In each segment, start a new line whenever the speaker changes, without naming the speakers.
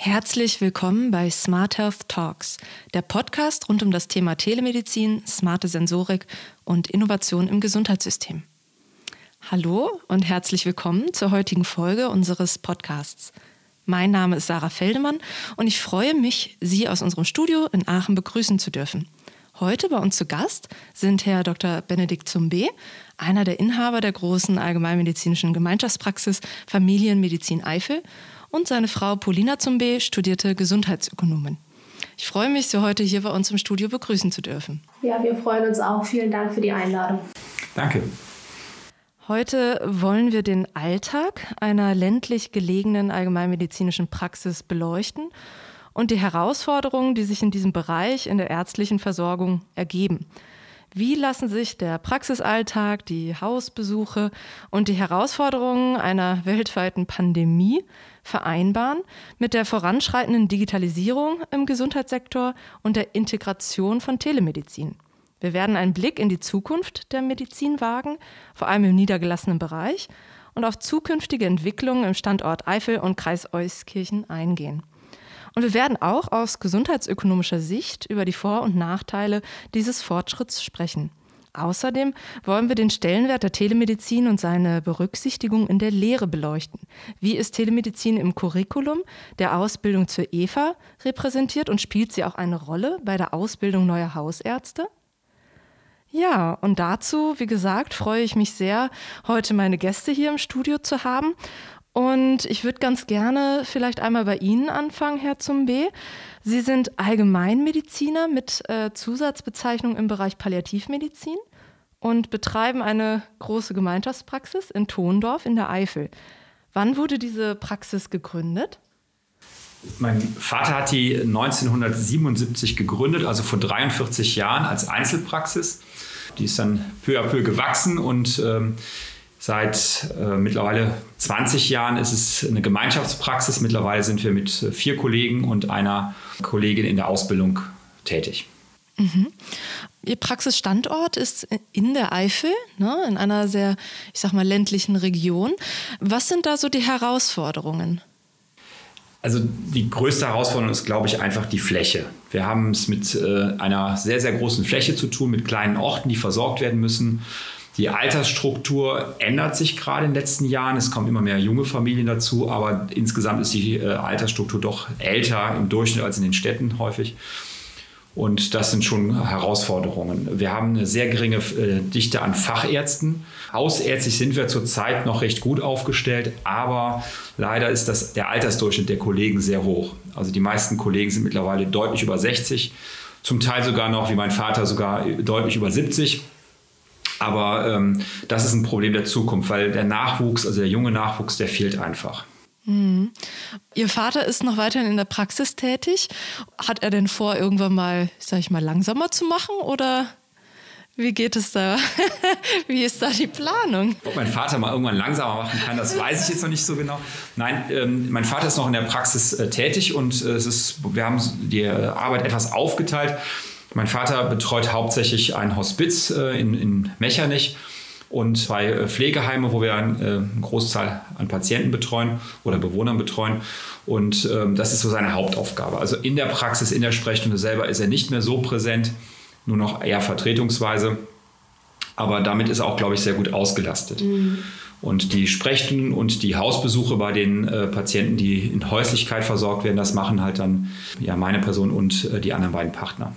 Herzlich willkommen bei Smart Health Talks, der Podcast rund um das Thema Telemedizin, smarte Sensorik und Innovation im Gesundheitssystem. Hallo und herzlich willkommen zur heutigen Folge unseres Podcasts. Mein Name ist Sarah Feldemann und ich freue mich, Sie aus unserem Studio in Aachen begrüßen zu dürfen. Heute bei uns zu Gast sind Herr Dr. Benedikt Zumbe, einer der Inhaber der großen allgemeinmedizinischen Gemeinschaftspraxis Familienmedizin Eifel und seine Frau Paulina Zumbe studierte Gesundheitsökonomin. Ich freue mich, Sie heute hier bei uns im Studio begrüßen zu dürfen.
Ja, wir freuen uns auch. Vielen Dank für die Einladung.
Danke.
Heute wollen wir den Alltag einer ländlich gelegenen allgemeinmedizinischen Praxis beleuchten und die Herausforderungen, die sich in diesem Bereich in der ärztlichen Versorgung ergeben. Wie lassen sich der Praxisalltag, die Hausbesuche und die Herausforderungen einer weltweiten Pandemie vereinbaren mit der voranschreitenden Digitalisierung im Gesundheitssektor und der Integration von Telemedizin? Wir werden einen Blick in die Zukunft der Medizin wagen, vor allem im niedergelassenen Bereich, und auf zukünftige Entwicklungen im Standort Eifel und Kreis Euskirchen eingehen. Und wir werden auch aus gesundheitsökonomischer Sicht über die Vor- und Nachteile dieses Fortschritts sprechen. Außerdem wollen wir den Stellenwert der Telemedizin und seine Berücksichtigung in der Lehre beleuchten. Wie ist Telemedizin im Curriculum der Ausbildung zur EVA repräsentiert und spielt sie auch eine Rolle bei der Ausbildung neuer Hausärzte? Ja, und dazu, wie gesagt, freue ich mich sehr, heute meine Gäste hier im Studio zu haben. Und ich würde ganz gerne vielleicht einmal bei Ihnen anfangen, Herr Zumbe. Sie sind Allgemeinmediziner mit äh, Zusatzbezeichnung im Bereich Palliativmedizin und betreiben eine große Gemeinschaftspraxis in Tondorf in der Eifel. Wann wurde diese Praxis gegründet?
Mein Vater hat die 1977 gegründet, also vor 43 Jahren als Einzelpraxis. Die ist dann peu à peu gewachsen und ähm, Seit äh, mittlerweile 20 Jahren ist es eine Gemeinschaftspraxis. Mittlerweile sind wir mit vier Kollegen und einer Kollegin in der Ausbildung tätig.
Mhm. Ihr Praxisstandort ist in der Eifel, ne, in einer sehr, ich sag mal, ländlichen Region. Was sind da so die Herausforderungen?
Also die größte Herausforderung ist, glaube ich, einfach die Fläche. Wir haben es mit äh, einer sehr, sehr großen Fläche zu tun, mit kleinen Orten, die versorgt werden müssen. Die Altersstruktur ändert sich gerade in den letzten Jahren. Es kommen immer mehr junge Familien dazu, aber insgesamt ist die äh, Altersstruktur doch älter im Durchschnitt als in den Städten häufig. Und das sind schon Herausforderungen. Wir haben eine sehr geringe äh, Dichte an Fachärzten. Hausärztlich sind wir zurzeit noch recht gut aufgestellt, aber leider ist das, der Altersdurchschnitt der Kollegen sehr hoch. Also die meisten Kollegen sind mittlerweile deutlich über 60, zum Teil sogar noch, wie mein Vater, sogar deutlich über 70. Aber ähm, das ist ein Problem der Zukunft, weil der Nachwuchs, also der junge Nachwuchs, der fehlt einfach.
Mhm. Ihr Vater ist noch weiterhin in der Praxis tätig. Hat er denn vor, irgendwann mal, sag ich mal, langsamer zu machen oder wie geht es da? Wie ist da die Planung?
Ob mein Vater mal irgendwann langsamer machen kann, das weiß ich jetzt noch nicht so genau. Nein, ähm, mein Vater ist noch in der Praxis äh, tätig und äh, es ist, wir haben die Arbeit etwas aufgeteilt. Mein Vater betreut hauptsächlich ein Hospiz äh, in, in Mechernich und zwei äh, Pflegeheime, wo wir ein, äh, eine Großzahl an Patienten betreuen oder Bewohnern betreuen. Und ähm, das ist so seine Hauptaufgabe. Also in der Praxis, in der Sprechstunde selber ist er nicht mehr so präsent, nur noch eher vertretungsweise. Aber damit ist er auch, glaube ich, sehr gut ausgelastet. Mhm. Und die Sprechstunden und die Hausbesuche bei den äh, Patienten, die in Häuslichkeit versorgt werden, das machen halt dann ja, meine Person und äh, die anderen beiden Partner.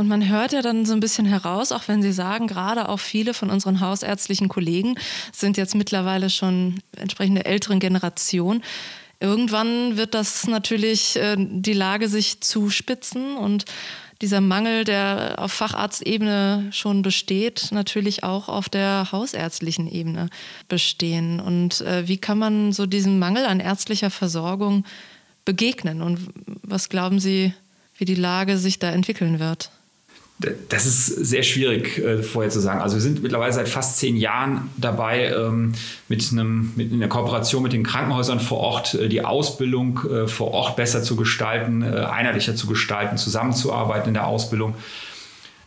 Und man hört ja dann so ein bisschen heraus, auch wenn Sie sagen, gerade auch viele von unseren hausärztlichen Kollegen sind jetzt mittlerweile schon entsprechend der älteren Generation. Irgendwann wird das natürlich äh, die Lage sich zuspitzen und dieser Mangel, der auf Facharztebene schon besteht, natürlich auch auf der hausärztlichen Ebene bestehen. Und äh, wie kann man so diesem Mangel an ärztlicher Versorgung begegnen? Und was glauben Sie, wie die Lage sich da entwickeln wird?
Das ist sehr schwierig äh, vorher zu sagen. Also wir sind mittlerweile seit fast zehn Jahren dabei, ähm, mit, einem, mit einer Kooperation mit den Krankenhäusern vor Ort äh, die Ausbildung äh, vor Ort besser zu gestalten, äh, einheitlicher zu gestalten, zusammenzuarbeiten in der Ausbildung,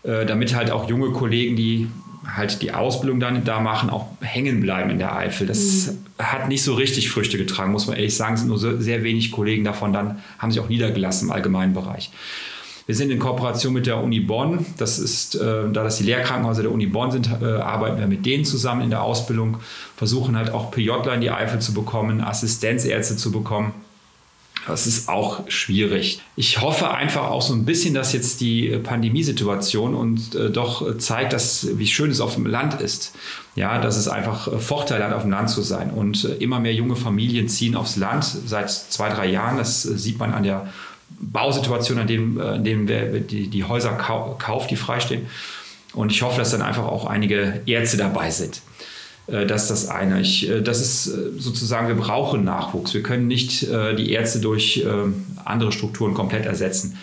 äh, damit halt auch junge Kollegen, die halt die Ausbildung dann da machen, auch hängen bleiben in der Eifel. Das mhm. hat nicht so richtig Früchte getragen, muss man ehrlich sagen. Es sind nur so, sehr wenig Kollegen davon dann, haben sich auch niedergelassen im allgemeinen Bereich. Wir sind in Kooperation mit der Uni Bonn. Das ist, äh, da das die Lehrkrankenhäuser der Uni Bonn sind, äh, arbeiten wir mit denen zusammen in der Ausbildung, versuchen halt auch PJler in die Eifel zu bekommen, Assistenzärzte zu bekommen. Das ist auch schwierig. Ich hoffe einfach auch so ein bisschen, dass jetzt die Pandemiesituation uns äh, doch zeigt, dass, wie schön es auf dem Land ist. Ja, dass es einfach äh, Vorteile hat, auf dem Land zu sein. Und äh, immer mehr junge Familien ziehen aufs Land seit zwei, drei Jahren. Das äh, sieht man an der Bausituation, an dem, äh, in dem wir die, die Häuser kau kauft, die freistehen. Und ich hoffe, dass dann einfach auch einige Ärzte dabei sind. Äh, das ist das eine. Ich, äh, das ist sozusagen, wir brauchen Nachwuchs. Wir können nicht die Ärzte durch andere Strukturen komplett ersetzen.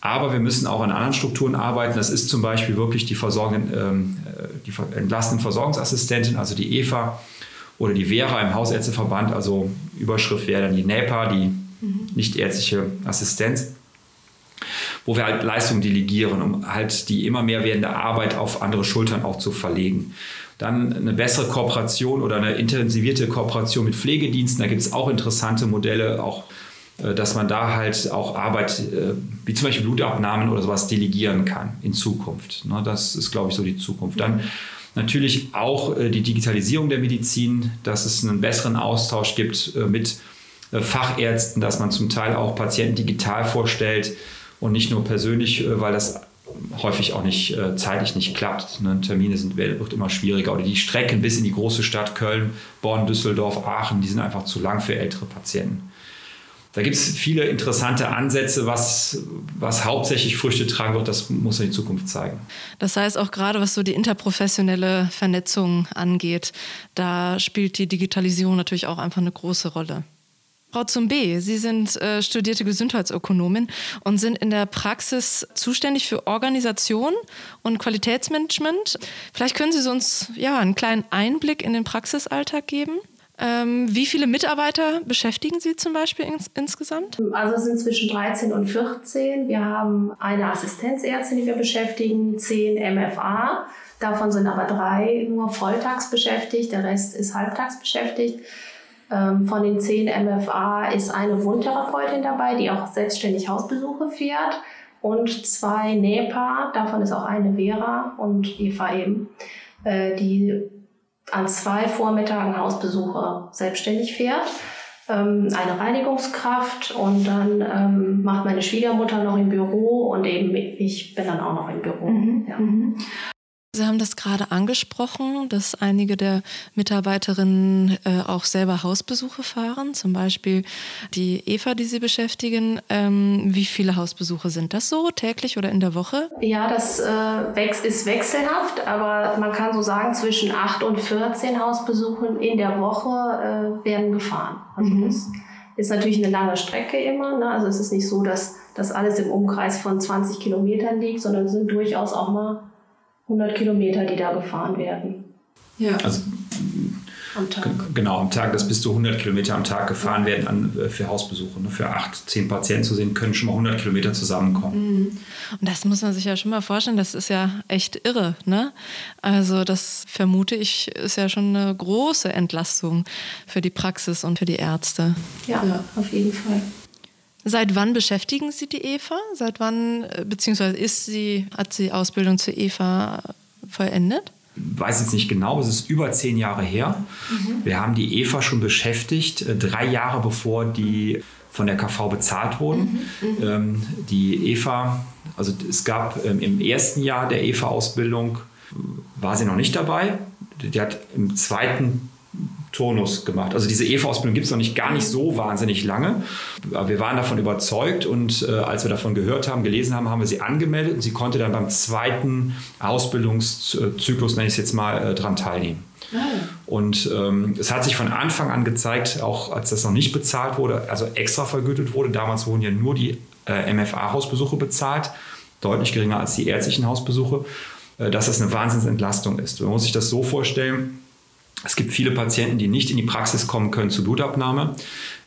Aber wir müssen auch an anderen Strukturen arbeiten. Das ist zum Beispiel wirklich die, Versorgen, ähm, die entlastende Versorgungsassistentin, also die EVA oder die Vera im Hausärzteverband. Also Überschrift wäre dann die NEPA, die mhm. nichtärztliche Assistenz, wo wir halt Leistungen delegieren, um halt die immer mehr werdende Arbeit auf andere Schultern auch zu verlegen. Dann eine bessere Kooperation oder eine intensivierte Kooperation mit Pflegediensten. Da gibt es auch interessante Modelle, auch äh, dass man da halt auch Arbeit, äh, wie zum Beispiel Blutabnahmen oder sowas, delegieren kann in Zukunft. Ne, das ist, glaube ich, so die Zukunft. Dann natürlich auch äh, die Digitalisierung der Medizin, dass es einen besseren Austausch gibt mit Fachärzten, dass man zum Teil auch Patienten digital vorstellt und nicht nur persönlich, äh, weil das häufig auch nicht äh, zeitlich nicht klappt. Ne? Termine sind, wird immer schwieriger. Oder die Strecken bis in die große Stadt Köln, Bonn, Düsseldorf, Aachen, die sind einfach zu lang für ältere Patienten. Da gibt es viele interessante Ansätze, was, was hauptsächlich Früchte tragen wird. Das muss in die Zukunft zeigen.
Das heißt auch gerade, was so die interprofessionelle Vernetzung angeht, da spielt die Digitalisierung natürlich auch einfach eine große Rolle. Frau Zumbe, Sie sind äh, studierte Gesundheitsökonomin und sind in der Praxis zuständig für Organisation und Qualitätsmanagement. Vielleicht können Sie uns ja einen kleinen Einblick in den Praxisalltag geben. Ähm, wie viele Mitarbeiter beschäftigen Sie zum Beispiel ins, insgesamt?
Also es sind zwischen 13 und 14. Wir haben eine Assistenzärztin, die wir beschäftigen, zehn MFA. Davon sind aber drei nur volltags beschäftigt, der Rest ist halbtags beschäftigt. Ähm, von den zehn MFA ist eine Wundtherapeutin dabei, die auch selbstständig Hausbesuche fährt. Und zwei NEPA, davon ist auch eine Vera und Eva eben, äh, die an zwei Vormittagen Hausbesuche selbstständig fährt. Ähm, eine Reinigungskraft und dann ähm, macht meine Schwiegermutter noch im Büro und eben ich bin dann auch noch im Büro. Mhm. Ja. Mhm.
Sie haben das gerade angesprochen, dass einige der Mitarbeiterinnen äh, auch selber Hausbesuche fahren, zum Beispiel die Eva, die Sie beschäftigen. Ähm, wie viele Hausbesuche sind das so, täglich oder in der Woche?
Ja, das äh, ist wechselhaft, aber man kann so sagen, zwischen 8 und 14 Hausbesuchen in der Woche äh, werden gefahren. Also mhm. das ist natürlich eine lange Strecke immer. Ne? Also es ist nicht so, dass das alles im Umkreis von 20 Kilometern liegt, sondern es sind durchaus auch mal 100 Kilometer, die da gefahren werden.
Ja. Also, am Tag. Genau, am Tag, dass bis zu 100 Kilometer am Tag gefahren werden an, äh, für Hausbesuche. Ne? Für acht, zehn Patienten zu sehen, können schon mal 100 Kilometer zusammenkommen.
Mhm. Und das muss man sich ja schon mal vorstellen, das ist ja echt irre. Ne? Also das vermute ich, ist ja schon eine große Entlastung für die Praxis und für die Ärzte.
Ja, ja. auf jeden Fall.
Seit wann beschäftigen Sie die Eva? Seit wann, äh, beziehungsweise ist sie, hat sie Ausbildung zur Eva vollendet?
Ich weiß jetzt nicht genau, es ist über zehn Jahre her. Mhm. Wir haben die Eva schon beschäftigt, äh, drei Jahre bevor die von der KV bezahlt wurden. Mhm. Mhm. Ähm, die Eva, also es gab ähm, im ersten Jahr der Eva-Ausbildung, war sie noch nicht dabei. Die hat im zweiten Turnus gemacht. Also diese EVA-Ausbildung gibt es noch nicht gar nicht so wahnsinnig lange. Aber wir waren davon überzeugt und äh, als wir davon gehört haben, gelesen haben, haben wir sie angemeldet und sie konnte dann beim zweiten Ausbildungszyklus, nenne ich es jetzt mal, äh, dran teilnehmen. Ah. Und ähm, es hat sich von Anfang an gezeigt, auch als das noch nicht bezahlt wurde, also extra vergütet wurde, damals wurden ja nur die äh, MFA-Hausbesuche bezahlt, deutlich geringer als die ärztlichen Hausbesuche, äh, dass das eine Wahnsinnsentlastung ist. Man muss sich das so vorstellen, es gibt viele Patienten, die nicht in die Praxis kommen können zur Blutabnahme.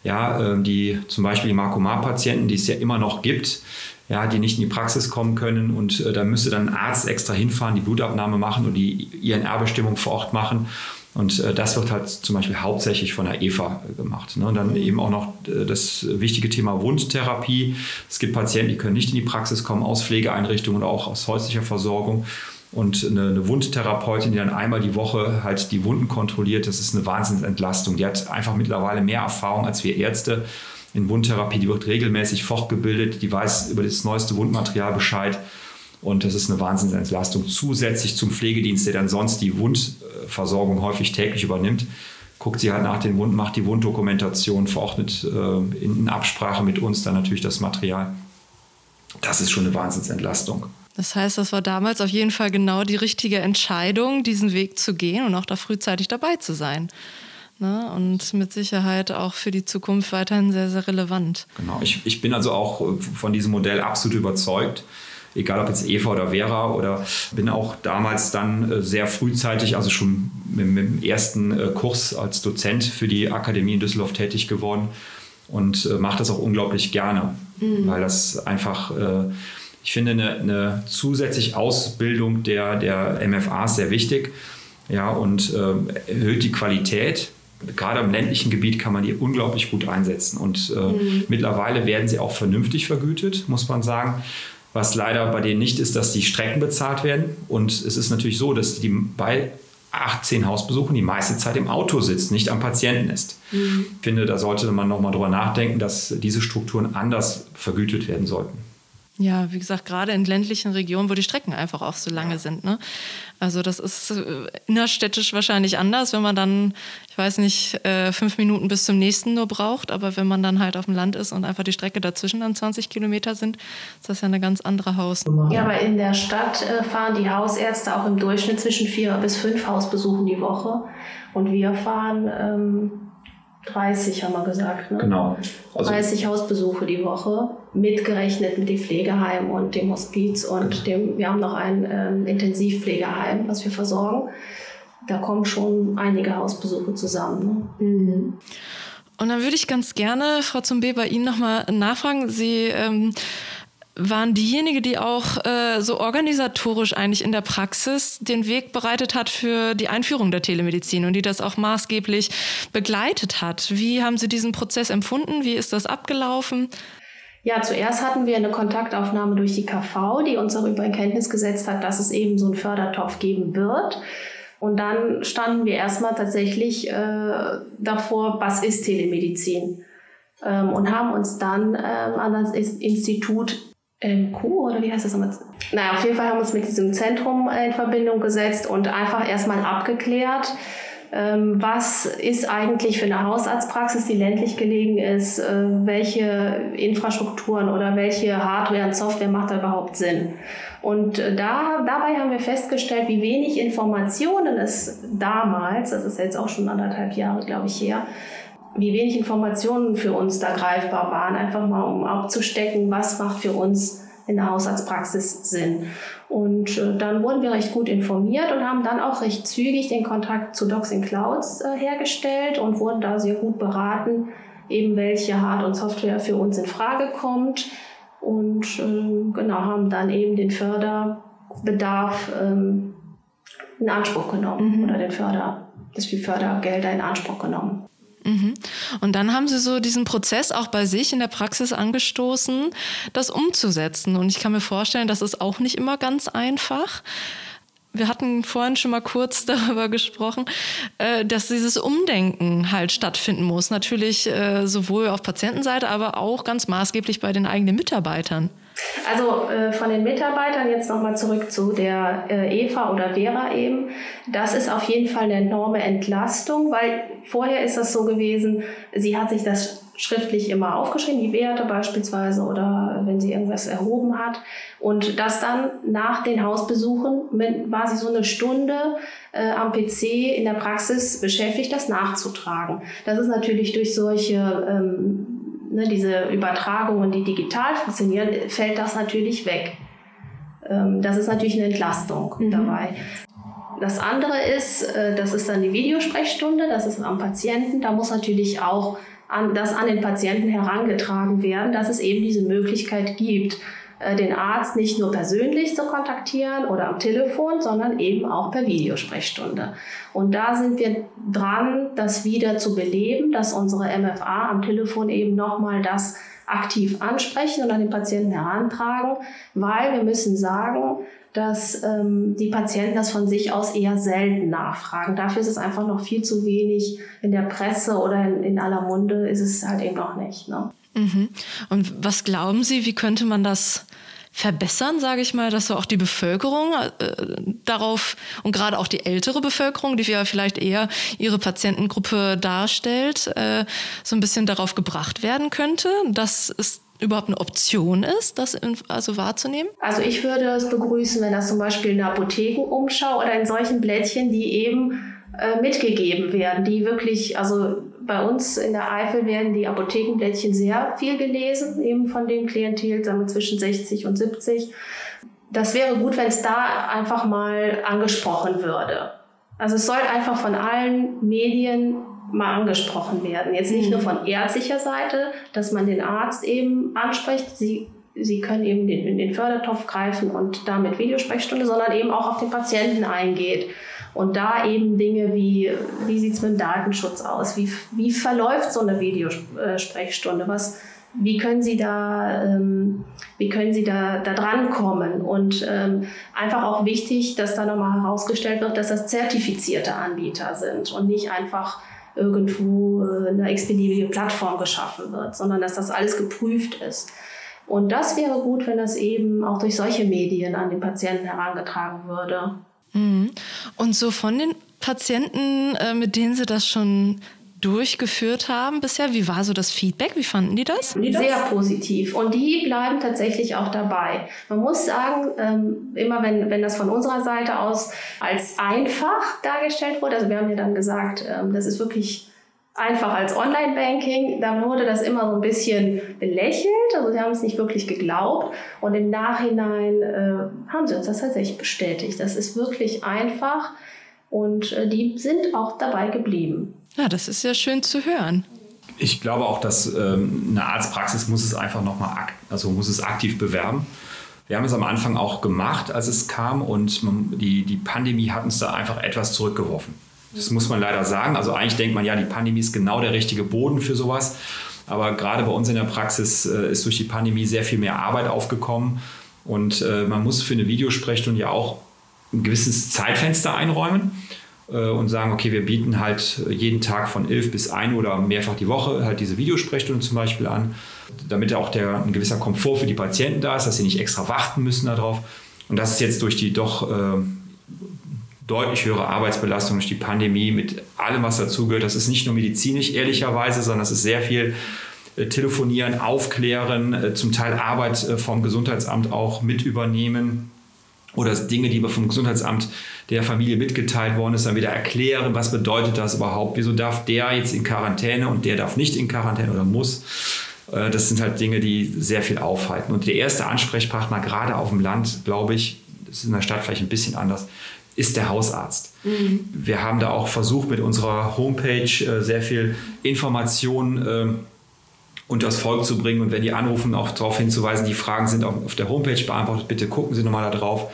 Ja, ähm, die zum Beispiel die Markomar-Patienten, die es ja immer noch gibt, ja, die nicht in die Praxis kommen können und äh, da müsste dann ein Arzt extra hinfahren, die Blutabnahme machen und die INR-Bestimmung vor Ort machen. Und äh, das wird halt zum Beispiel hauptsächlich von der EVA gemacht. Ne? Und dann eben auch noch äh, das wichtige Thema Wundtherapie. Es gibt Patienten, die können nicht in die Praxis kommen aus Pflegeeinrichtungen oder auch aus häuslicher Versorgung. Und eine, eine Wundtherapeutin, die dann einmal die Woche halt die Wunden kontrolliert, das ist eine Wahnsinnsentlastung. Die hat einfach mittlerweile mehr Erfahrung als wir Ärzte in Wundtherapie. Die wird regelmäßig fortgebildet, die weiß über das neueste Wundmaterial Bescheid. Und das ist eine Wahnsinnsentlastung zusätzlich zum Pflegedienst, der dann sonst die Wundversorgung häufig täglich übernimmt. Guckt sie halt nach den Wunden, macht die Wunddokumentation, verordnet äh, in Absprache mit uns dann natürlich das Material. Das ist schon eine Wahnsinnsentlastung.
Das heißt, das war damals auf jeden Fall genau die richtige Entscheidung, diesen Weg zu gehen und auch da frühzeitig dabei zu sein. Ne? Und mit Sicherheit auch für die Zukunft weiterhin sehr, sehr relevant.
Genau, ich, ich bin also auch von diesem Modell absolut überzeugt egal ob jetzt Eva oder Vera oder bin auch damals dann äh, sehr frühzeitig, also schon mit, mit dem ersten äh, Kurs als Dozent für die Akademie in Düsseldorf tätig geworden und äh, mache das auch unglaublich gerne, mhm. weil das einfach, ich finde, eine, eine zusätzliche Ausbildung der, der MFAs sehr wichtig ja, und erhöht die Qualität gerade im ländlichen Gebiet kann man die unglaublich gut einsetzen. Und äh, mhm. mittlerweile werden sie auch vernünftig vergütet, muss man sagen. Was leider bei denen nicht ist, dass die Strecken bezahlt werden. Und es ist natürlich so, dass die bei 18 Hausbesuchen die meiste Zeit im Auto sitzt, nicht am Patienten ist. Mhm. Ich finde, da sollte man nochmal drüber nachdenken, dass diese Strukturen anders vergütet werden sollten.
Ja, wie gesagt, gerade in ländlichen Regionen, wo die Strecken einfach auch so lange sind. Ne? Also das ist äh, innerstädtisch wahrscheinlich anders, wenn man dann, ich weiß nicht, äh, fünf Minuten bis zum nächsten nur braucht. Aber wenn man dann halt auf dem Land ist und einfach die Strecke dazwischen dann 20 Kilometer sind, ist das ja eine ganz andere Haus.
Ja, aber in der Stadt äh, fahren die Hausärzte auch im Durchschnitt zwischen vier bis fünf Hausbesuchen die Woche. Und wir fahren... Ähm 30 haben wir gesagt, ne?
Genau.
Also 30 Hausbesuche die Woche, mitgerechnet mit dem Pflegeheim und dem Hospiz und genau. dem, wir haben noch ein ähm, Intensivpflegeheim, was wir versorgen. Da kommen schon einige Hausbesuche zusammen. Ne? Mhm.
Und dann würde ich ganz gerne, Frau Zumbe, bei Ihnen nochmal nachfragen. Sie ähm, waren diejenigen, die auch äh, so organisatorisch eigentlich in der Praxis den Weg bereitet hat für die Einführung der Telemedizin und die das auch maßgeblich begleitet hat. Wie haben Sie diesen Prozess empfunden? Wie ist das abgelaufen?
Ja, zuerst hatten wir eine Kontaktaufnahme durch die KV, die uns darüber in Kenntnis gesetzt hat, dass es eben so einen Fördertopf geben wird. Und dann standen wir erstmal tatsächlich äh, davor, was ist Telemedizin? Ähm, und haben uns dann ähm, an das Institut MQ oder wie heißt das nochmal? Naja, auf jeden Fall haben wir uns mit diesem Zentrum in Verbindung gesetzt und einfach erstmal abgeklärt, was ist eigentlich für eine Hausarztpraxis, die ländlich gelegen ist, äh, welche Infrastrukturen oder welche Hardware und Software macht da überhaupt Sinn. Und äh, da, dabei haben wir festgestellt, wie wenig Informationen es damals, das ist jetzt auch schon anderthalb Jahre, glaube ich, her, wie wenig Informationen für uns da greifbar waren, einfach mal um abzustecken, was macht für uns in der Hausarztpraxis Sinn. Und äh, dann wurden wir recht gut informiert und haben dann auch recht zügig den Kontakt zu Docs in Clouds äh, hergestellt und wurden da sehr gut beraten, eben welche Hard- und Software für uns in Frage kommt. Und äh, genau, haben dann eben den Förderbedarf ähm, in Anspruch genommen mhm. oder den Förder, das wie Fördergelder in Anspruch genommen.
Mhm. Und dann haben Sie so diesen Prozess auch bei sich in der Praxis angestoßen, das umzusetzen. Und ich kann mir vorstellen, das ist auch nicht immer ganz einfach. Wir hatten vorhin schon mal kurz darüber gesprochen, äh, dass dieses Umdenken halt stattfinden muss. Natürlich äh, sowohl auf Patientenseite, aber auch ganz maßgeblich bei den eigenen Mitarbeitern.
Also äh, von den Mitarbeitern jetzt nochmal zurück zu der äh, Eva oder Vera eben. Das ist auf jeden Fall eine enorme Entlastung, weil vorher ist das so gewesen, sie hat sich das schriftlich immer aufgeschrieben, die Werte beispielsweise oder wenn sie irgendwas erhoben hat. Und das dann nach den Hausbesuchen mit, war sie so eine Stunde äh, am PC in der Praxis beschäftigt, das nachzutragen. Das ist natürlich durch solche ähm, ne, diese Übertragungen, die digital funktionieren, fällt das natürlich weg. Ähm, das ist natürlich eine Entlastung mhm. dabei. Das andere ist, äh, das ist dann die Videosprechstunde, das ist am Patienten. Da muss natürlich auch an, das an den Patienten herangetragen werden, dass es eben diese Möglichkeit gibt, den Arzt nicht nur persönlich zu kontaktieren oder am Telefon, sondern eben auch per Videosprechstunde. Und da sind wir dran, das wieder zu beleben, dass unsere MFA am Telefon eben nochmal das aktiv ansprechen und an den Patienten herantragen, weil wir müssen sagen, dass ähm, die Patienten das von sich aus eher selten nachfragen. Dafür ist es einfach noch viel zu wenig in der Presse oder in, in aller Munde ist es halt eben noch nicht. Ne?
Mhm. Und was glauben Sie, wie könnte man das verbessern, sage ich mal, dass so auch die Bevölkerung äh, darauf und gerade auch die ältere Bevölkerung, die ja vielleicht eher ihre Patientengruppe darstellt, äh, so ein bisschen darauf gebracht werden könnte, dass es überhaupt eine Option ist, das in, also wahrzunehmen?
Also ich würde es begrüßen, wenn das zum Beispiel in der Apothekenumschau oder in solchen Blättchen, die eben äh, mitgegeben werden, die wirklich, also bei uns in der Eifel werden die Apothekenblättchen sehr viel gelesen, eben von dem Klientel, sagen wir zwischen 60 und 70. Das wäre gut, wenn es da einfach mal angesprochen würde. Also es soll einfach von allen Medien mal angesprochen werden. Jetzt nicht nur mhm. von ärztlicher Seite, dass man den Arzt eben anspricht. Sie, Sie können eben den, in den Fördertopf greifen und damit Videosprechstunde, sondern eben auch auf den Patienten eingeht. Und da eben Dinge wie, wie sieht es mit dem Datenschutz aus? Wie, wie verläuft so eine Videosprechstunde? Was, wie können Sie da, ähm, wie können Sie da, da drankommen? Und ähm, einfach auch wichtig, dass da nochmal herausgestellt wird, dass das zertifizierte Anbieter sind und nicht einfach irgendwo äh, eine x-beliebige Plattform geschaffen wird, sondern dass das alles geprüft ist. Und das wäre gut, wenn das eben auch durch solche Medien an den Patienten herangetragen würde.
Mhm. Und so von den Patienten, äh, mit denen Sie das schon durchgeführt haben bisher, wie war so das Feedback? Wie fanden die das?
Sehr positiv. Und die bleiben tatsächlich auch dabei. Man muss sagen, ähm, immer wenn, wenn das von unserer Seite aus als einfach dargestellt wurde, also wir haben ja dann gesagt, ähm, das ist wirklich einfach als Online-Banking, da wurde das immer so ein bisschen belächelt, also sie haben es nicht wirklich geglaubt und im Nachhinein äh, haben sie uns das tatsächlich bestätigt. Das ist wirklich einfach und äh, die sind auch dabei geblieben.
Ja, das ist ja schön zu hören.
Ich glaube auch, dass ähm, eine Arztpraxis muss es einfach nochmal, also muss es aktiv bewerben. Wir haben es am Anfang auch gemacht, als es kam und man, die, die Pandemie hat uns da einfach etwas zurückgeworfen. Das muss man leider sagen. Also eigentlich denkt man ja, die Pandemie ist genau der richtige Boden für sowas. Aber gerade bei uns in der Praxis äh, ist durch die Pandemie sehr viel mehr Arbeit aufgekommen. Und äh, man muss für eine Videosprechstunde ja auch ein gewisses Zeitfenster einräumen äh, und sagen, okay, wir bieten halt jeden Tag von 11 bis 1 oder mehrfach die Woche halt diese Videosprechstunde zum Beispiel an, damit auch der, ein gewisser Komfort für die Patienten da ist, dass sie nicht extra warten müssen darauf. Und das ist jetzt durch die doch äh, deutlich höhere Arbeitsbelastung durch die Pandemie mit allem, was dazugehört. Das ist nicht nur medizinisch, ehrlicherweise, sondern es ist sehr viel äh, telefonieren, aufklären, äh, zum Teil Arbeit äh, vom Gesundheitsamt auch mit übernehmen oder Dinge, die vom Gesundheitsamt der Familie mitgeteilt worden ist, dann wieder erklären, was bedeutet das überhaupt, wieso darf der jetzt in Quarantäne und der darf nicht in Quarantäne oder muss. Das sind halt Dinge, die sehr viel aufhalten. Und der erste Ansprechpartner, gerade auf dem Land, glaube ich, das ist in der Stadt vielleicht ein bisschen anders, ist der Hausarzt. Mhm. Wir haben da auch versucht, mit unserer Homepage äh, sehr viel Informationen äh, unter das Volk zu bringen und wenn die anrufen, auch darauf hinzuweisen, die Fragen sind auch auf der Homepage beantwortet, bitte gucken Sie nochmal da drauf.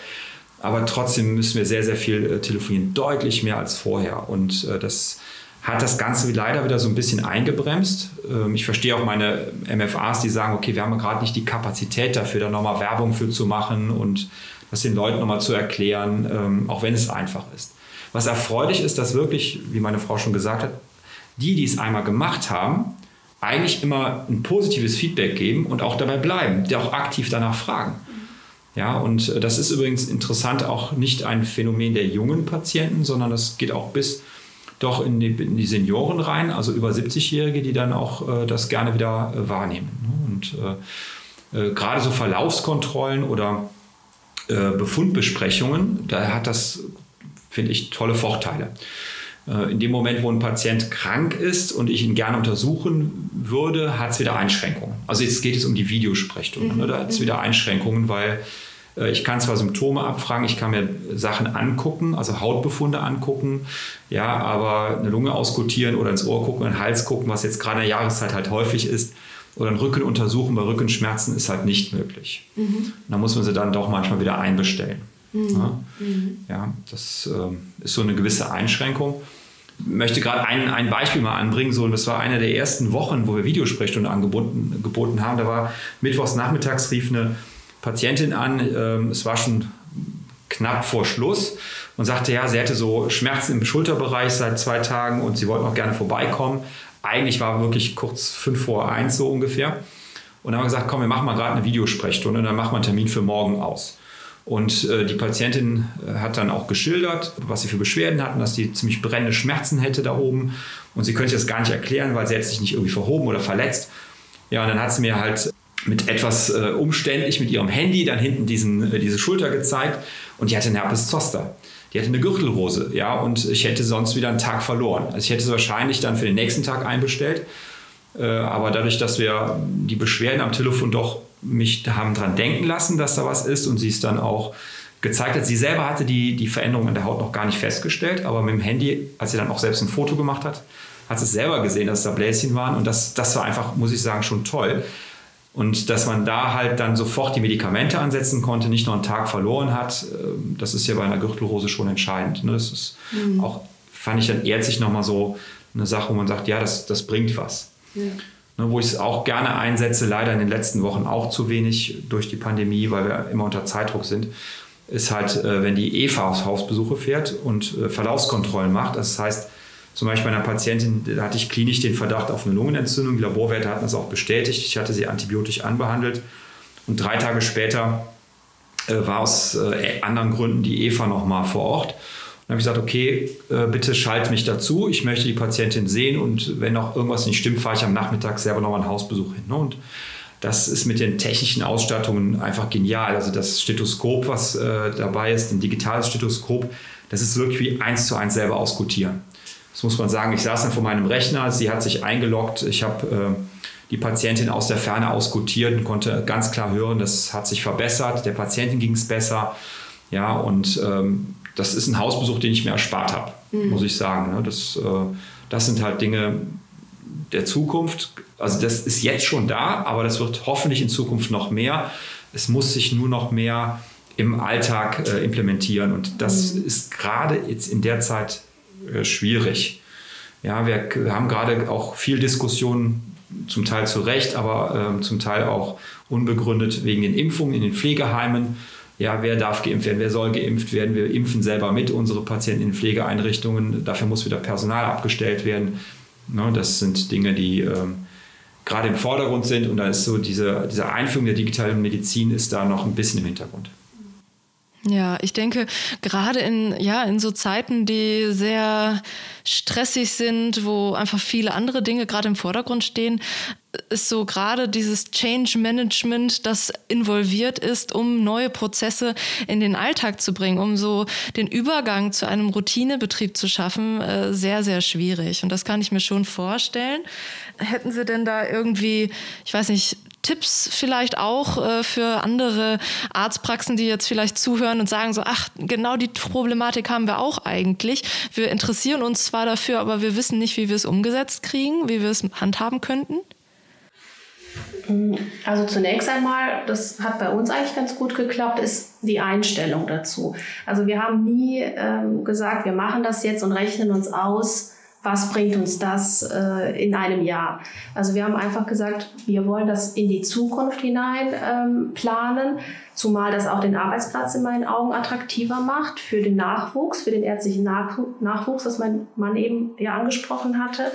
Aber trotzdem müssen wir sehr, sehr viel äh, telefonieren, deutlich mehr als vorher. Und äh, das hat das Ganze leider wieder so ein bisschen eingebremst. Ähm, ich verstehe auch meine MFAs, die sagen, okay, wir haben gerade nicht die Kapazität dafür, da nochmal Werbung für zu machen und das den Leuten nochmal zu erklären, ähm, auch wenn es einfach ist. Was erfreulich ist, dass wirklich, wie meine Frau schon gesagt hat, die, die es einmal gemacht haben, eigentlich immer ein positives Feedback geben und auch dabei bleiben, die auch aktiv danach fragen. Ja, und äh, das ist übrigens interessant auch nicht ein Phänomen der jungen Patienten, sondern das geht auch bis doch in die, in die Senioren rein, also über 70-Jährige, die dann auch äh, das gerne wieder äh, wahrnehmen. Ne? Und äh, äh, gerade so Verlaufskontrollen oder äh, Befundbesprechungen, da hat das, finde ich, tolle Vorteile. In dem Moment, wo ein Patient krank ist und ich ihn gerne untersuchen würde, hat es wieder Einschränkungen. Also jetzt geht es um die Videosprechstunde. Mhm. Ne? Da hat es wieder Einschränkungen, weil ich kann zwar Symptome abfragen, ich kann mir Sachen angucken, also Hautbefunde angucken, ja, aber eine Lunge auskultieren oder ins Ohr gucken, in den Hals gucken, was jetzt gerade in der Jahreszeit halt häufig ist, oder einen Rücken untersuchen bei Rückenschmerzen ist halt nicht möglich. Mhm. Da muss man sie dann doch manchmal wieder einbestellen. Mhm. Ja? Mhm. ja, das äh, ist so eine gewisse Einschränkung. Ich möchte gerade ein, ein Beispiel mal anbringen. So, das war eine der ersten Wochen, wo wir Videosprechstunde angeboten geboten haben. Da war mittwochs nachmittags rief eine Patientin an. Ähm, es war schon knapp vor Schluss und sagte, ja, sie hätte so Schmerzen im Schulterbereich seit zwei Tagen und sie wollten auch gerne vorbeikommen. Eigentlich war wirklich kurz fünf vor eins so ungefähr. Und dann haben wir gesagt, komm, wir machen mal gerade eine Videosprechstunde und dann machen wir einen Termin für morgen aus. Und äh, die Patientin äh, hat dann auch geschildert, was sie für Beschwerden hatten, dass sie ziemlich brennende Schmerzen hätte da oben. Und sie könnte das gar nicht erklären, weil sie hätte sich nicht irgendwie verhoben oder verletzt. Ja, und dann hat sie mir halt mit etwas äh, umständlich mit ihrem Handy dann hinten diesen, äh, diese Schulter gezeigt und die hatte einen Herpes Zoster. Die hatte eine Gürtelrose, ja, und ich hätte sonst wieder einen Tag verloren. Also ich hätte sie wahrscheinlich dann für den nächsten Tag einbestellt. Äh, aber dadurch, dass wir die Beschwerden am Telefon doch mich haben dran denken lassen, dass da was ist und sie es dann auch gezeigt hat. Sie selber hatte die, die Veränderung an der Haut noch gar nicht festgestellt, aber mit dem Handy, als sie dann auch selbst ein Foto gemacht hat, hat sie es selber gesehen, dass da Bläschen waren und das, das war einfach, muss ich sagen, schon toll. Und dass man da halt dann sofort die Medikamente ansetzen konnte, nicht nur einen Tag verloren hat, ähm, das ist ja bei einer Gürtelrose schon entscheidend. Ne? Das ist mhm. auch, fand ich dann ärztlich nochmal so eine Sache, wo man sagt, ja, das, das bringt was. Ja. Ne, wo ich es auch gerne einsetze, leider in den letzten Wochen auch zu wenig durch die Pandemie, weil wir immer unter Zeitdruck sind, ist halt, äh, wenn die Eva aus Hausbesuche fährt und äh, Verlaufskontrollen macht. Das heißt, zum Beispiel bei einer Patientin, hatte ich klinisch den Verdacht auf eine Lungenentzündung. Die Laborwerte hatten das auch bestätigt. Ich hatte sie antibiotisch anbehandelt. Und drei Tage später äh, war aus äh, anderen Gründen die Eva nochmal vor Ort. Dann habe ich gesagt, okay, äh, bitte schalt mich dazu. Ich möchte die Patientin sehen und wenn noch irgendwas nicht stimmt, fahre ich am Nachmittag selber nochmal einen Hausbesuch hin. Ne? Und das ist mit den technischen Ausstattungen einfach genial. Also das Stethoskop, was äh, dabei ist, ein digitales Stethoskop, das ist wirklich wie eins zu eins selber ausgutieren. Das muss man sagen. Ich saß dann vor meinem Rechner, sie hat sich eingeloggt. Ich habe äh, die Patientin aus der Ferne ausgutiert und konnte ganz klar hören, das hat sich verbessert. Der Patientin ging es besser. Ja, und ähm, das ist ein Hausbesuch, den ich mir erspart habe, mhm. muss ich sagen. Ne? Das, äh, das sind halt Dinge der Zukunft. Also das ist jetzt schon da, aber das wird hoffentlich in Zukunft noch mehr. Es muss sich nur noch mehr im Alltag äh, implementieren. Und das mhm. ist gerade jetzt in der Zeit äh, schwierig. Ja, wir, haben gerade auch viel Diskussion, zum Teil zu Recht, aber äh, zum Teil auch unbegründet wegen den Impfungen in den Pflegeheimen. Ja, wer darf geimpft werden, wer soll geimpft werden? Wir impfen selber mit unsere Patienten in Pflegeeinrichtungen. Dafür muss wieder Personal abgestellt werden. Ne, das sind Dinge, die ähm, gerade im Vordergrund sind. Und da ist so diese, diese Einführung der digitalen Medizin ist da noch ein bisschen im Hintergrund.
Ja, ich denke, gerade in, ja, in so Zeiten, die sehr stressig sind, wo einfach viele andere Dinge gerade im Vordergrund stehen, ist so gerade dieses Change Management, das involviert ist, um neue Prozesse in den Alltag zu bringen, um so den Übergang zu einem Routinebetrieb zu schaffen, äh, sehr, sehr schwierig. Und das kann ich mir schon vorstellen. Hätten Sie denn da irgendwie, ich weiß nicht, Tipps vielleicht auch äh, für andere Arztpraxen, die jetzt vielleicht zuhören und sagen so, ach, genau die Problematik haben wir auch eigentlich. Wir interessieren uns zwar dafür, aber wir wissen nicht, wie wir es umgesetzt kriegen, wie wir es handhaben könnten?
Also zunächst einmal, das hat bei uns eigentlich ganz gut geklappt, ist die Einstellung dazu. Also wir haben nie ähm, gesagt, wir machen das jetzt und rechnen uns aus, was bringt uns das äh, in einem Jahr. Also wir haben einfach gesagt, wir wollen das in die Zukunft hinein ähm, planen, zumal das auch den Arbeitsplatz in meinen Augen attraktiver macht für den Nachwuchs, für den ärztlichen Nachwuchs, was mein Mann eben ja angesprochen hatte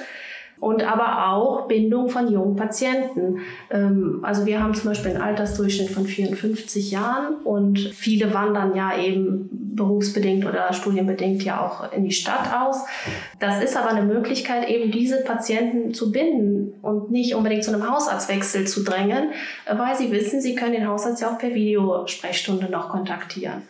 und aber auch Bindung von jungen Patienten. Ähm, also wir haben zum Beispiel einen Altersdurchschnitt von 54 Jahren und viele wandern ja eben berufsbedingt oder studienbedingt ja auch in die Stadt aus. Das ist aber eine Möglichkeit, eben diese Patienten zu binden und nicht unbedingt zu einem Hausarztwechsel zu drängen, weil sie wissen, sie können den Hausarzt ja auch per Videosprechstunde noch kontaktieren.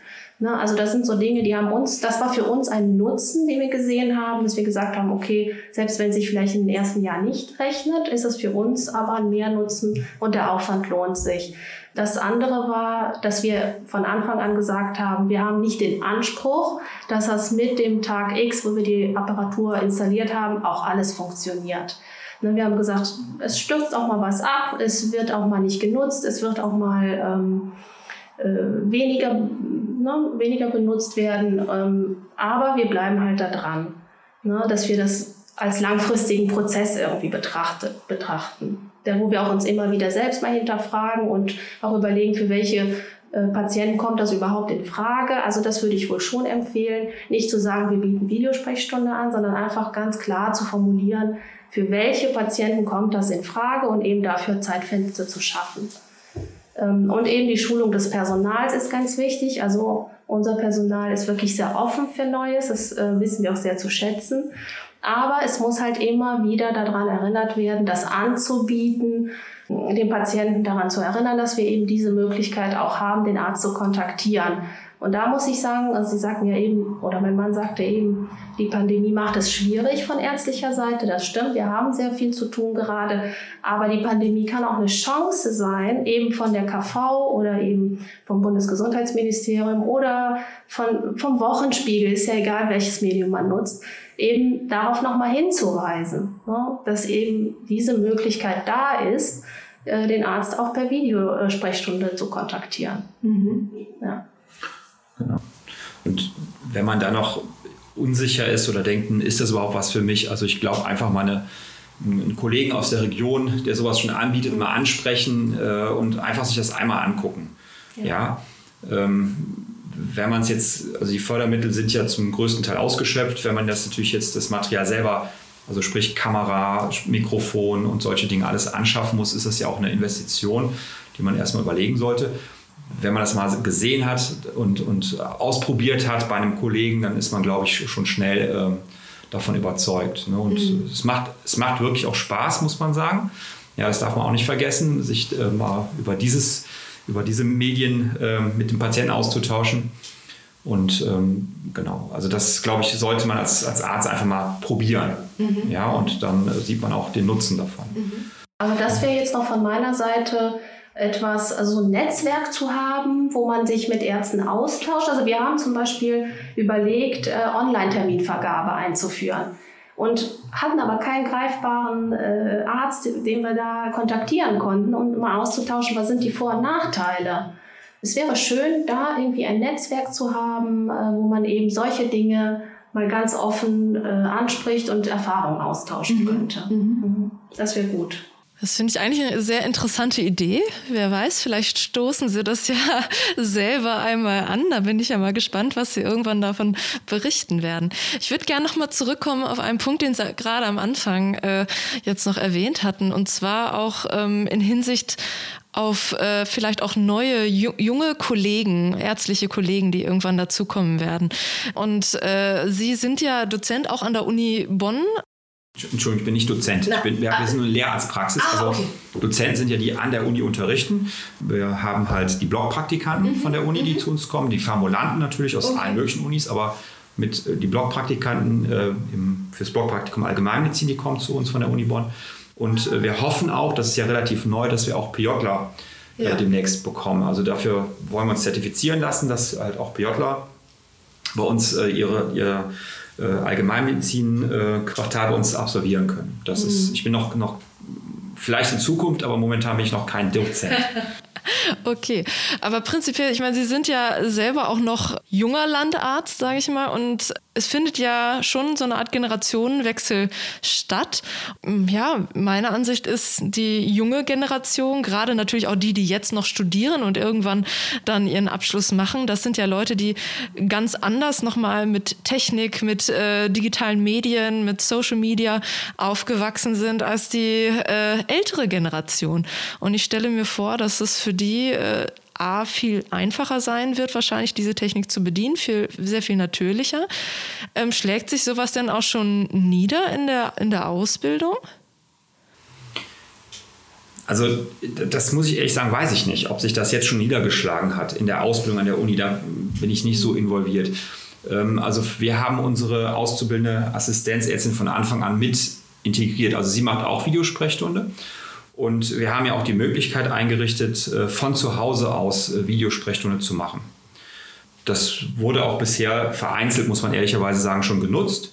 Ne? Also das sind so Dinge, die haben uns, das war für uns ein Nutzen, den wir gesehen haben, dass wir gesagt haben, okay, selbst wenn sich vielleicht im ersten Jahr nicht rechnet, ist es für uns aber ein Mehrnutzen und der Aufwand lohnt sich. Das andere war, dass wir von Anfang an gesagt haben, wir haben nicht den Anspruch, dass das mit dem Tag X, wo wir die Apparatur installiert haben, auch alles funktioniert. Ne, wir haben gesagt, es stürzt auch mal was ab, es wird auch mal nicht genutzt, es wird auch mal ähm, äh, weniger, ne, weniger benutzt werden. Ähm, aber wir bleiben halt da dran, ne, dass wir das als langfristigen Prozess irgendwie betrachtet, betrachten. Der, wo wir auch uns immer wieder selbst mal hinterfragen und auch überlegen, für welche äh, Patienten kommt das überhaupt in Frage. Also das würde ich wohl schon empfehlen, nicht zu sagen, wir bieten Videosprechstunde an, sondern einfach ganz klar zu formulieren, für welche Patienten kommt das in Frage und eben dafür Zeitfenster zu schaffen. Ähm, und eben die Schulung des Personals ist ganz wichtig. Also unser Personal ist wirklich sehr offen für Neues. Das äh, wissen wir auch sehr zu schätzen. Aber es muss halt immer wieder daran erinnert werden, das anzubieten, den Patienten daran zu erinnern, dass wir eben diese Möglichkeit auch haben, den Arzt zu kontaktieren. Und da muss ich sagen, also Sie sagten ja eben, oder mein Mann sagte eben, die Pandemie macht es schwierig von ärztlicher Seite. Das stimmt, wir haben sehr viel zu tun gerade. Aber die Pandemie kann auch eine Chance sein, eben von der KV oder eben vom Bundesgesundheitsministerium oder von, vom Wochenspiegel, ist ja egal, welches Medium man nutzt, eben darauf nochmal hinzuweisen, ne? dass eben diese Möglichkeit da ist, äh, den Arzt auch per Videosprechstunde zu kontaktieren. Mhm. Ja.
Genau. Und wenn man da noch unsicher ist oder denkt, hm, ist das überhaupt was für mich? Also ich glaube einfach mal eine, einen Kollegen aus der Region, der sowas schon anbietet, mal ansprechen äh, und einfach sich das einmal angucken. Ja. ja ähm, wenn man es jetzt, also die Fördermittel sind ja zum größten Teil ausgeschöpft, wenn man das natürlich jetzt das Material selber, also sprich Kamera, Mikrofon und solche Dinge alles anschaffen muss, ist das ja auch eine Investition, die man erstmal überlegen sollte wenn man das mal gesehen hat und, und ausprobiert hat bei einem Kollegen, dann ist man, glaube ich, schon schnell äh, davon überzeugt. Ne? Und mhm. es, macht, es macht wirklich auch Spaß, muss man sagen. Ja, das darf man auch nicht vergessen, sich äh, mal über, dieses, über diese Medien äh, mit dem Patienten auszutauschen. Und ähm, genau, also das, glaube ich, sollte man als, als Arzt einfach mal probieren. Mhm. Ja, und dann äh, sieht man auch den Nutzen davon. Mhm.
Aber das wäre jetzt noch von meiner Seite etwas, also ein Netzwerk zu haben, wo man sich mit Ärzten austauscht. Also wir haben zum Beispiel überlegt, äh, Online-Terminvergabe einzuführen und hatten aber keinen greifbaren äh, Arzt, den wir da kontaktieren konnten, um mal auszutauschen, was sind die Vor- und Nachteile. Es wäre schön, da irgendwie ein Netzwerk zu haben, äh, wo man eben solche Dinge mal ganz offen äh, anspricht und Erfahrungen austauschen mhm. könnte. Mhm. mhm. Das wäre gut.
Das finde ich eigentlich eine sehr interessante Idee. Wer weiß, vielleicht stoßen Sie das ja selber einmal an. Da bin ich ja mal gespannt, was Sie irgendwann davon berichten werden. Ich würde gerne noch mal zurückkommen auf einen Punkt, den Sie gerade am Anfang äh, jetzt noch erwähnt hatten, und zwar auch ähm, in Hinsicht auf äh, vielleicht auch neue junge Kollegen, ärztliche Kollegen, die irgendwann dazukommen werden. Und äh, Sie sind ja Dozent auch an der Uni Bonn
Entschuldigung, ich bin nicht Dozent. ich bin, wir, wir sind eine Lehrarztpraxis. Ah, also okay. Dozenten sind ja die an der Uni unterrichten. Wir haben halt die Blockpraktikanten mhm. von der Uni, die mhm. zu uns kommen, die Formulanten natürlich aus okay. allen möglichen Unis, aber mit äh, die Blockpraktikanten äh, im, fürs Blockpraktikum Allgemeinmedizin, die kommen zu uns von der Uni Bonn. Und äh, wir hoffen auch, das ist ja relativ neu, dass wir auch PJler äh, ja. demnächst bekommen. Also dafür wollen wir uns zertifizieren lassen, dass halt auch PJler bei uns äh, ihre, ihre äh, Allgemeinmedizin-Quartal bei uns absolvieren können. Das mhm. ist, ich bin noch, noch vielleicht in Zukunft, aber momentan bin ich noch kein Dozent.
Okay, aber prinzipiell, ich meine, Sie sind ja selber auch noch junger Landarzt, sage ich mal, und es findet ja schon so eine Art Generationenwechsel statt. Ja, meine Ansicht ist, die junge Generation, gerade natürlich auch die, die jetzt noch studieren und irgendwann dann ihren Abschluss machen, das sind ja Leute, die ganz anders nochmal mit Technik, mit äh, digitalen Medien, mit Social Media aufgewachsen sind als die äh, ältere Generation. Und ich stelle mir vor, dass es für die äh, A, viel einfacher sein wird, wahrscheinlich diese Technik zu bedienen, viel, sehr viel natürlicher. Ähm, schlägt sich sowas denn auch schon nieder in der, in der Ausbildung?
Also das muss ich ehrlich sagen, weiß ich nicht, ob sich das jetzt schon niedergeschlagen hat in der Ausbildung an der Uni. Da bin ich nicht so involviert. Ähm, also wir haben unsere auszubildende Assistenzärztin von Anfang an mit integriert. Also sie macht auch Videosprechstunde. Und wir haben ja auch die Möglichkeit eingerichtet, äh, von zu Hause aus äh, Videosprechstunde zu machen. Das wurde auch bisher vereinzelt, muss man ehrlicherweise sagen, schon genutzt.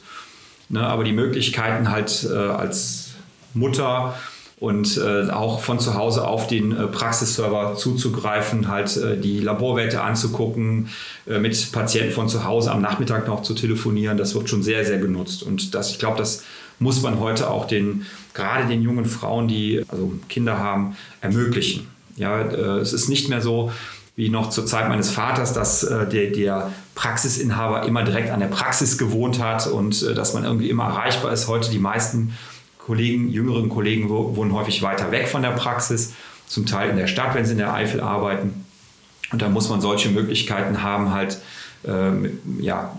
Ne, aber die Möglichkeiten halt äh, als Mutter und auch von zu Hause auf den Praxisserver zuzugreifen, halt die Laborwerte anzugucken, mit Patienten von zu Hause am Nachmittag noch zu telefonieren, das wird schon sehr, sehr genutzt. Und das, ich glaube, das muss man heute auch den, gerade den jungen Frauen, die also Kinder haben, ermöglichen. Ja, äh, es ist nicht mehr so, wie noch zur Zeit meines Vaters, dass äh, der, der, Praxisinhaber immer direkt an der Praxis gewohnt hat und äh, dass man irgendwie immer erreichbar ist. Heute die meisten Kollegen, jüngeren Kollegen wohnen häufig weiter weg von der Praxis, zum Teil in der Stadt, wenn sie in der Eifel arbeiten. Und da muss man solche Möglichkeiten haben, halt äh, ja,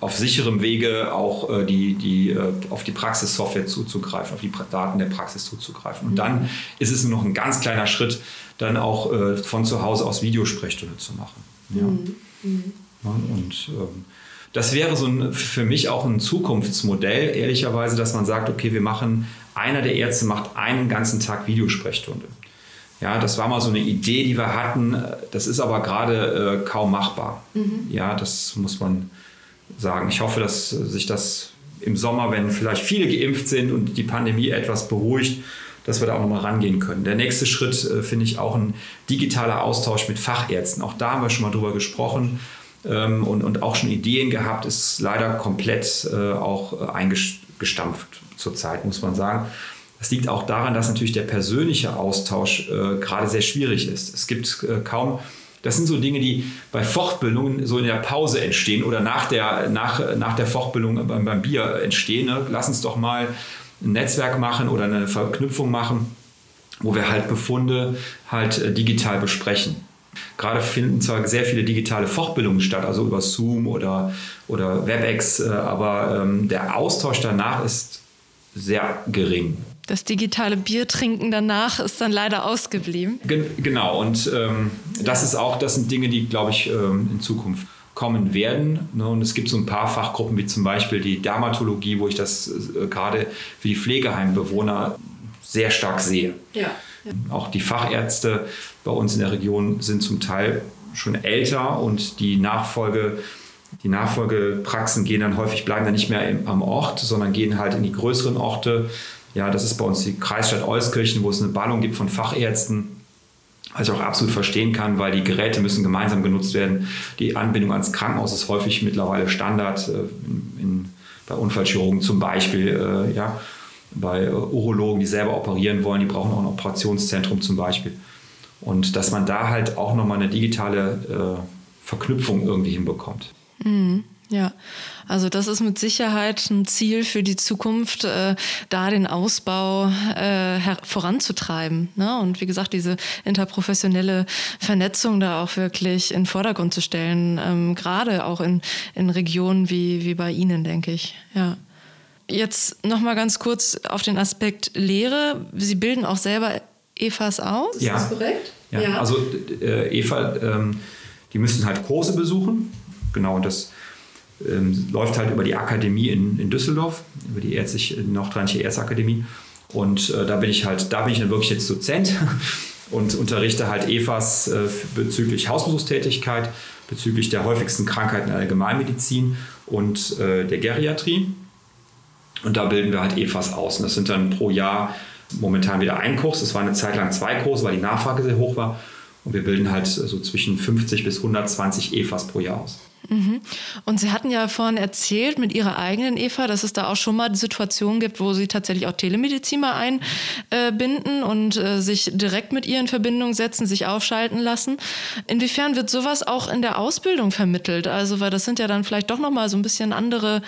auf sicherem Wege auch äh, die, die, äh, auf die Praxissoftware zuzugreifen, auf die Daten der Praxis zuzugreifen. Und dann ist es nur noch ein ganz kleiner Schritt, dann auch äh, von zu Hause aus Videosprechstunde zu machen. Ja. Mhm. und ähm, das wäre so ein, für mich auch ein Zukunftsmodell, ehrlicherweise, dass man sagt, okay, wir machen, einer der Ärzte macht einen ganzen Tag Videosprechstunde. Ja, das war mal so eine Idee, die wir hatten. Das ist aber gerade äh, kaum machbar. Mhm. Ja, das muss man sagen. Ich hoffe, dass sich das im Sommer, wenn vielleicht viele geimpft sind und die Pandemie etwas beruhigt, dass wir da auch nochmal rangehen können. Der nächste Schritt äh, finde ich auch ein digitaler Austausch mit Fachärzten. Auch da haben wir schon mal drüber gesprochen ähm, und, und auch schon Ideen gehabt, ist leider komplett äh, auch äh, eingestampft zurzeit, muss man sagen. Das liegt auch daran, dass natürlich der persönliche Austausch äh, gerade sehr schwierig ist. Es gibt äh, kaum, das sind so Dinge, die bei Fortbildungen so in der Pause entstehen oder nach der, nach, nach der Fortbildung beim, beim Bier entstehen. Ne? Lass uns doch mal ein Netzwerk machen oder eine Verknüpfung machen, wo wir halt Befunde halt äh, digital besprechen. Gerade finden zwar sehr viele digitale Fortbildungen statt, also über Zoom oder, oder WebEx, äh, aber ähm, der Austausch danach ist sehr gering.
Das digitale Bier trinken danach ist dann leider ausgeblieben.
Gen genau, und ähm, das ist auch, das sind Dinge, die, glaube ich, ähm, in Zukunft kommen werden. Ne? Und es gibt so ein paar Fachgruppen, wie zum Beispiel die Dermatologie, wo ich das äh, gerade für die Pflegeheimbewohner sehr stark sehe. Ja, ja. Auch die Fachärzte bei uns in der Region sind zum Teil schon älter und die Nachfolge, die Nachfolgepraxen gehen dann häufig, bleiben dann nicht mehr im, am Ort, sondern gehen halt in die größeren Orte. Ja, das ist bei uns die Kreisstadt Euskirchen, wo es eine Ballung gibt von Fachärzten. Was ich auch absolut verstehen kann, weil die Geräte müssen gemeinsam genutzt werden. Die Anbindung ans Krankenhaus ist häufig mittlerweile Standard, äh, in, in, bei Unfallchirurgen zum Beispiel. Äh, ja bei Urologen, die selber operieren wollen, die brauchen auch ein Operationszentrum zum Beispiel. Und dass man da halt auch nochmal eine digitale äh, Verknüpfung irgendwie hinbekommt.
Mhm. Ja, also das ist mit Sicherheit ein Ziel für die Zukunft, äh, da den Ausbau äh, voranzutreiben. Ne? Und wie gesagt, diese interprofessionelle Vernetzung da auch wirklich in den Vordergrund zu stellen, ähm, gerade auch in, in Regionen wie, wie bei Ihnen, denke ich. Ja. Jetzt nochmal ganz kurz auf den Aspekt Lehre. Sie bilden auch selber EFAs aus,
ja. ist das korrekt? Ja, ja. also äh, EFA, ähm, die müssen halt Kurse besuchen. Genau, das ähm, läuft halt über die Akademie in, in Düsseldorf, über die Ärztliche, Nordrheinische Ärzteakademie. Und äh, da bin ich halt, da bin ich dann wirklich jetzt Dozent und unterrichte halt EFAs äh, bezüglich Hausbesuchstätigkeit, bezüglich der häufigsten Krankheiten in der Allgemeinmedizin und äh, der Geriatrie. Und da bilden wir halt EFAs aus. Und das sind dann pro Jahr momentan wieder ein Kurs. Es war eine Zeit lang zwei Kurse, weil die Nachfrage sehr hoch war. Und wir bilden halt so zwischen 50 bis 120 EFAs pro Jahr aus.
Mhm. Und Sie hatten ja vorhin erzählt mit Ihrer eigenen EFA, dass es da auch schon mal Situationen gibt, wo Sie tatsächlich auch Telemedizin mal einbinden und äh, sich direkt mit ihr in Verbindung setzen, sich aufschalten lassen. Inwiefern wird sowas auch in der Ausbildung vermittelt? Also, weil das sind ja dann vielleicht doch noch mal so ein bisschen andere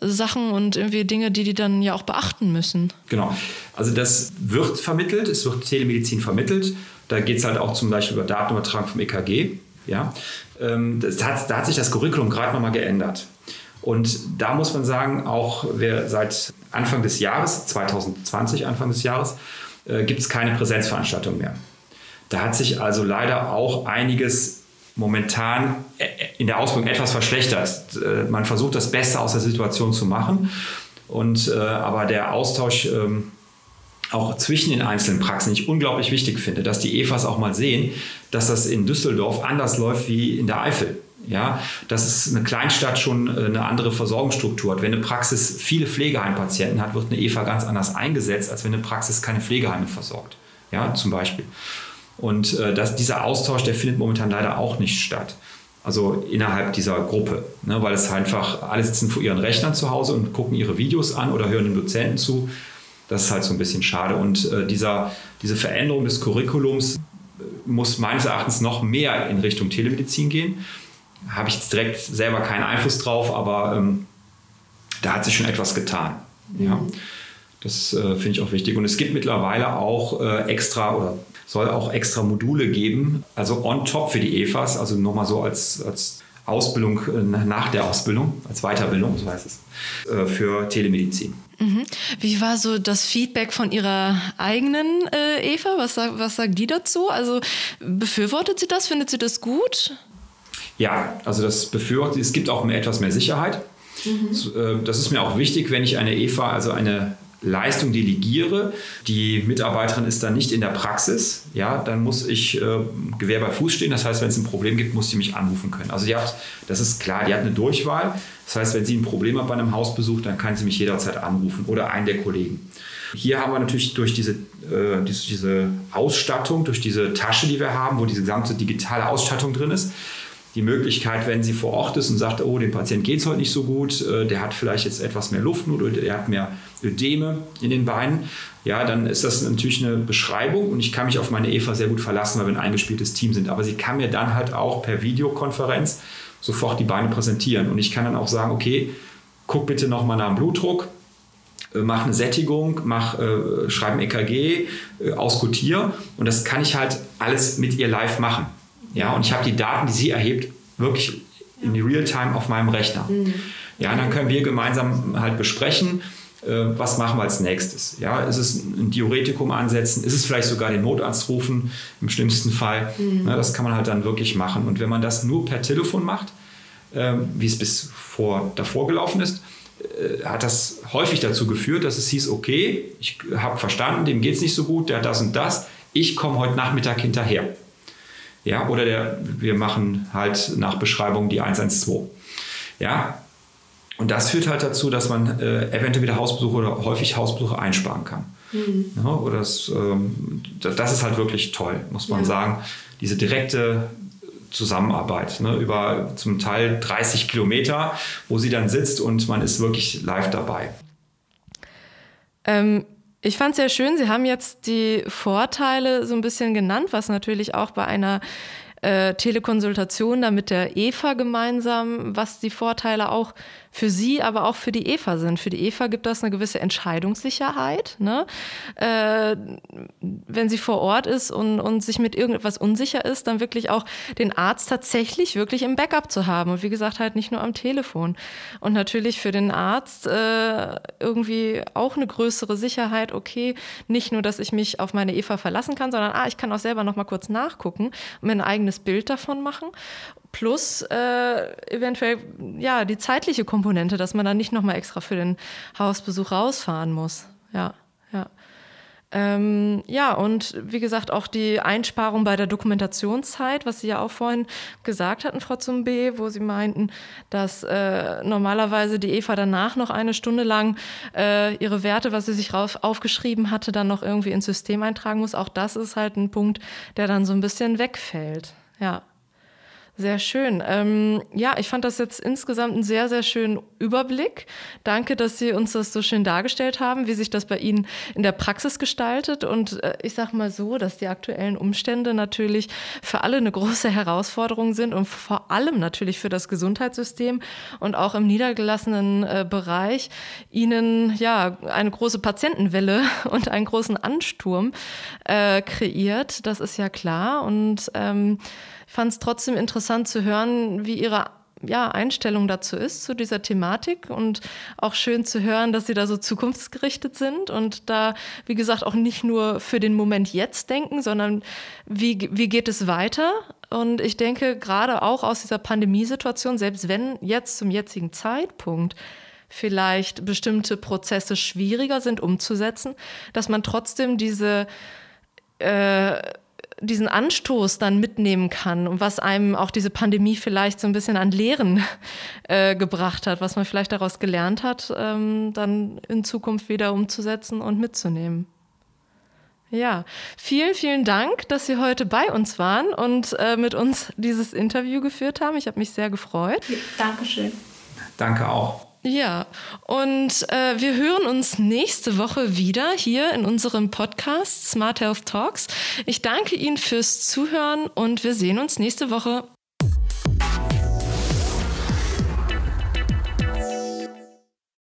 Sachen und irgendwie Dinge, die die dann ja auch beachten müssen.
Genau. Also das wird vermittelt, es wird Telemedizin vermittelt. Da geht es halt auch zum Beispiel über Datenübertragung vom EKG. Ja. Ähm, hat, da hat sich das Curriculum gerade nochmal geändert. Und da muss man sagen, auch wer seit Anfang des Jahres, 2020 Anfang des Jahres, äh, gibt es keine Präsenzveranstaltung mehr. Da hat sich also leider auch einiges momentan äh, in der Ausbildung etwas verschlechtert. Äh, man versucht das Beste aus der Situation zu machen. Und, äh, aber der Austausch ähm, auch zwischen den einzelnen Praxen ich unglaublich wichtig finde, dass die EFAs auch mal sehen, dass das in Düsseldorf anders läuft wie in der Eifel. Ja, dass es eine Kleinstadt schon eine andere Versorgungsstruktur hat. Wenn eine Praxis viele Pflegeheimpatienten hat, wird eine EFA ganz anders eingesetzt, als wenn eine Praxis keine Pflegeheime versorgt. Ja, zum Beispiel. Und äh, das, dieser Austausch, der findet momentan leider auch nicht statt. Also innerhalb dieser Gruppe, ne, weil es einfach, alle sitzen vor ihren Rechnern zu Hause und gucken ihre Videos an oder hören den Dozenten zu. Das ist halt so ein bisschen schade. Und äh, dieser, diese Veränderung des Curriculums äh, muss meines Erachtens noch mehr in Richtung Telemedizin gehen. Habe ich jetzt direkt selber keinen Einfluss drauf, aber ähm, da hat sich schon etwas getan. Ja. Das äh, finde ich auch wichtig. Und es gibt mittlerweile auch äh, extra oder soll auch extra Module geben, also on top für die EFAs, also nochmal so als, als Ausbildung äh, nach der Ausbildung, als Weiterbildung, so heißt es, äh, für Telemedizin.
Mhm. Wie war so das Feedback von Ihrer eigenen äh, Eva? Was, was sagt die dazu? Also befürwortet sie das? Findet sie das gut?
Ja, also das befürwortet, es gibt auch etwas mehr Sicherheit. Mhm. Das ist mir auch wichtig, wenn ich eine EVA, also eine Leistung delegiere, die Mitarbeiterin ist dann nicht in der Praxis, ja, dann muss ich äh, Gewehr bei Fuß stehen. Das heißt, wenn es ein Problem gibt, muss sie mich anrufen können. Also die hat, das ist klar, die hat eine Durchwahl. Das heißt, wenn sie ein Problem hat bei einem Hausbesuch, dann kann sie mich jederzeit anrufen oder einen der Kollegen. Hier haben wir natürlich durch diese, äh, diese, diese Ausstattung, durch diese Tasche, die wir haben, wo diese gesamte digitale Ausstattung drin ist, die Möglichkeit, wenn sie vor Ort ist und sagt, oh, dem Patient geht es heute nicht so gut, äh, der hat vielleicht jetzt etwas mehr Luftnot oder der hat mehr Ödeme in den Beinen, ja, dann ist das natürlich eine Beschreibung und ich kann mich auf meine Eva sehr gut verlassen, weil wir ein eingespieltes Team sind. Aber sie kann mir dann halt auch per Videokonferenz sofort die Beine präsentieren und ich kann dann auch sagen, okay, guck bitte nochmal nach dem Blutdruck, äh, mach eine Sättigung, mach, äh, schreib ein EKG, äh, auskutier und das kann ich halt alles mit ihr live machen. Ja, und ich habe die Daten, die sie erhebt, wirklich in Realtime auf meinem Rechner. Mhm. Ja, dann können wir gemeinsam halt besprechen, äh, was machen wir als nächstes. Ja, ist es ein Diuretikum ansetzen? Ist es vielleicht sogar den Notarzt rufen im schlimmsten Fall? Mhm. Ja, das kann man halt dann wirklich machen. Und wenn man das nur per Telefon macht, äh, wie es bis vor davor gelaufen ist, äh, hat das häufig dazu geführt, dass es hieß, okay, ich habe verstanden, dem geht es nicht so gut, der hat das und das, ich komme heute Nachmittag hinterher. Ja, oder der, wir machen halt nach Beschreibung die 112. Ja, und das führt halt dazu, dass man äh, eventuell wieder Hausbesuche oder häufig Hausbesuche einsparen kann. Mhm. Ja, oder das, ähm, das ist halt wirklich toll, muss man ja. sagen. Diese direkte Zusammenarbeit ne, über zum Teil 30 Kilometer, wo sie dann sitzt und man ist wirklich live dabei.
Ähm, ich fand es sehr schön, Sie haben jetzt die Vorteile so ein bisschen genannt, was natürlich auch bei einer äh, Telekonsultation da mit der Eva gemeinsam, was die Vorteile auch für sie, aber auch für die Eva sind. Für die Eva gibt das eine gewisse Entscheidungssicherheit. Ne? Äh, wenn sie vor Ort ist und, und sich mit irgendetwas unsicher ist, dann wirklich auch den Arzt tatsächlich wirklich im Backup zu haben. Und wie gesagt, halt nicht nur am Telefon. Und natürlich für den Arzt äh, irgendwie auch eine größere Sicherheit. Okay, nicht nur, dass ich mich auf meine Eva verlassen kann, sondern ah, ich kann auch selber noch mal kurz nachgucken und mir ein eigenes Bild davon machen plus äh, eventuell ja die zeitliche Komponente, dass man dann nicht noch mal extra für den Hausbesuch rausfahren muss. Ja, ja. Ähm, ja, und wie gesagt, auch die Einsparung bei der Dokumentationszeit, was Sie ja auch vorhin gesagt hatten, Frau Zumbe, wo Sie meinten, dass äh, normalerweise die Eva danach noch eine Stunde lang äh, ihre Werte, was sie sich rauf, aufgeschrieben hatte, dann noch irgendwie ins System eintragen muss. Auch das ist halt ein Punkt, der dann so ein bisschen wegfällt. Ja. Sehr schön. Ähm, ja, ich fand das jetzt insgesamt einen sehr, sehr schönen Überblick. Danke, dass Sie uns das so schön dargestellt haben, wie sich das bei Ihnen in der Praxis gestaltet. Und äh, ich sage mal so, dass die aktuellen Umstände natürlich für alle eine große Herausforderung sind und vor allem natürlich für das Gesundheitssystem und auch im niedergelassenen äh, Bereich Ihnen ja eine große Patientenwelle und einen großen Ansturm äh, kreiert. Das ist ja klar. Und ähm, fand es trotzdem interessant zu hören, wie ihre ja, Einstellung dazu ist, zu dieser Thematik. Und auch schön zu hören, dass Sie da so zukunftsgerichtet sind und da, wie gesagt, auch nicht nur für den Moment jetzt denken, sondern wie, wie geht es weiter? Und ich denke, gerade auch aus dieser Pandemiesituation, selbst wenn jetzt zum jetzigen Zeitpunkt vielleicht bestimmte Prozesse schwieriger sind umzusetzen, dass man trotzdem diese äh, diesen Anstoß dann mitnehmen kann und was einem auch diese Pandemie vielleicht so ein bisschen an Lehren äh, gebracht hat, was man vielleicht daraus gelernt hat, ähm, dann in Zukunft wieder umzusetzen und mitzunehmen. Ja, vielen, vielen Dank, dass Sie heute bei uns waren und äh, mit uns dieses Interview geführt haben. Ich habe mich sehr gefreut.
Dankeschön.
Danke auch.
Ja, und äh, wir hören uns nächste Woche wieder hier in unserem Podcast Smart Health Talks. Ich danke Ihnen fürs Zuhören und wir sehen uns nächste Woche.